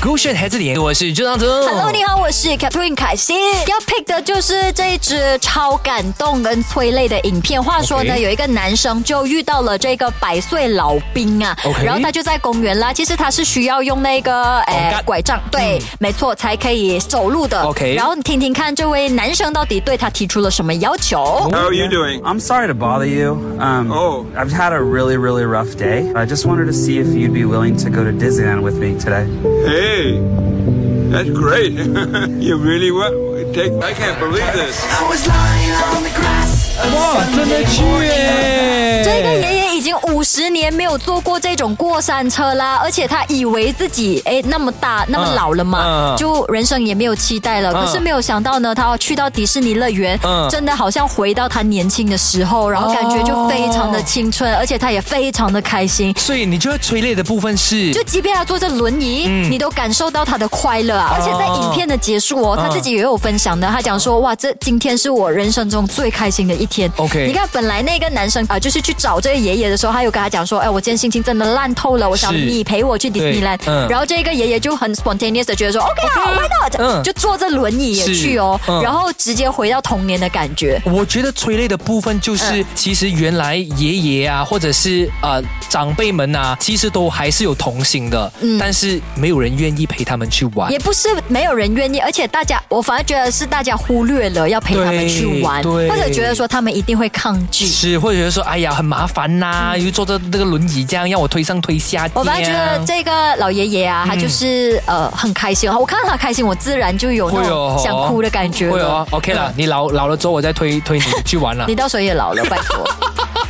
勾选孩子点，我是朱长泽。Hello，你好，我是 Catherine 凯欣。要 pick 的就是这一支超感动跟催泪的影片。话说呢有一个男生就遇到了这个百岁老兵啊然后他就在公园啦。其实他是需要用那个杆嗯拐杖，对，没错，才可以走路的。OK 然后你听听看，这位男生到底对他提出了什么要求？How are you doing? I'm sorry to bother you. Um, Oh. I've had a really, really rough day. I just wanted to see if you'd be willing to go to Disneyland with me today. Hey, that's great. you really what? Take. I can't believe this. 哇，真的去耶！这个爷爷已经五十年没有坐过这种过山车啦，而且他以为自己哎那么大那么老了嘛，嗯。就人生也没有期待了。嗯。可是没有想到呢，他要去到迪士尼乐园，嗯。真的好像回到他年轻的时候，然后感觉就非常的青春，而且他也非常的开心。所以你觉得催泪的部分是？就即便他坐着轮椅，嗯。你都感受到他的快乐啊！而且在影片的结束哦，他自己也有分享的，他讲说哇，这今天是我人生中最开心的一天。OK 你看本来那个男生啊、就是去找这个爷爷的时候，他有跟他讲说，哎，我今天心情真的烂透了，我想你陪我去 Disneyland。嗯然后这个爷爷就很 spontaneous 的觉得说，OK 啊，Why not？、嗯就坐着轮椅也去哦，嗯然后直接回到童年的感觉。我觉得催泪的部分就是，嗯其实原来爷爷啊，或者是呃长辈们啊，其实都还是有童心的，但是没有人愿意陪他们去玩嗯也。不是没有人愿意，而且大家，我反而觉得是大家忽略了要陪他们去玩，或者觉得说他们一定会抗拒。是，或者觉得说，哎呀，很麻烦呐、又坐着那个轮椅这样，让我推上推下。嗯我本来觉得这个老爷爷啊，他就是、呃很开心，我看到他开心，我自然就有那会有种想哭的感觉了会哦。，OK 了，你老老了之后，我再推推你去玩了 你。到时候也老了，拜托。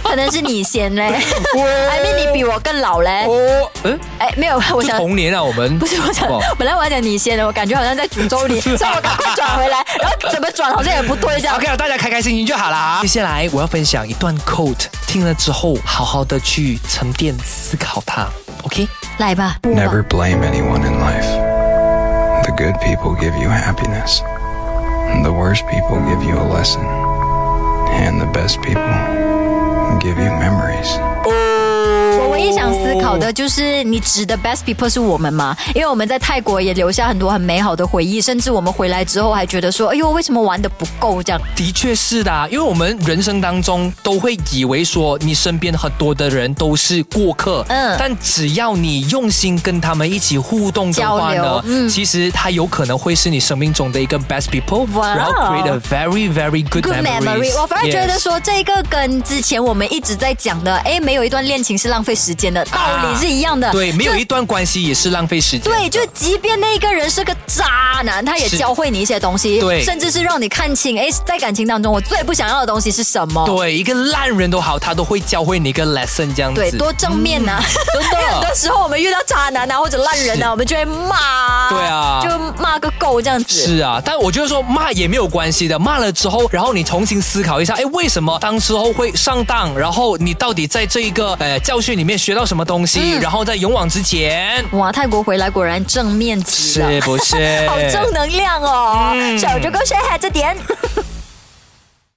可能是你先嘞，I mean 你比我更老嘞。哦，嗯，哎，没有，我想童年啊，我们不是我想，本来我要讲你先的，我感觉好像在诅咒你，所以我赶快转回来，然后怎么转好像也不对这样 OK。了，大家开开心心就好啦。接下来我要分享一段 quote，听了之后好好的去沉淀思考它。OK，来吧 Never blame anyone in life. The good people give you happiness. The worst people give you a lesson. And the best people give you memories. 我唯一想思考的就是，你指的 best people 是我们吗？因为我们在泰国也留下很多很美好的回忆，甚至我们回来之后还觉得说，哎呦，为什么玩的不够这样？的确是的啊，因为我们人生当中都会以为说你身边很多的人都是过客，嗯。但只要你用心跟他们一起互动的话交流呢，嗯。其实他有可能会是你生命中的一个 best people，哇。然后 create a very very good, Good memory，我反而觉得说这个跟之前我们一直在讲的，哎，没有一段恋情是浪费时间的道理是一样的。对，没有一段关系也是浪费时间。对，就即便那个人是个渣男，他也教会你一些东西，对甚至是让你看清，哎，在感情当中我最不想要的东西是什么。对，一个烂人都好，他都会教会你一个 lesson 这样子。对，多正面呐、真的因为很多时候我们遇到渣男啊或者烂人是啊，我们就会骂，对骂个够这样子。是啊，但我觉得说骂也没有关系的，骂了之后，然后你重新思考一下，哎，为什么当时候会上当？然后你到底在这一个呃教训里面学到什么东西？嗯然后在勇往直前，哇，泰国回来果然正面极了，是不是？好正能量哦！嗯小猪哥谁还这点。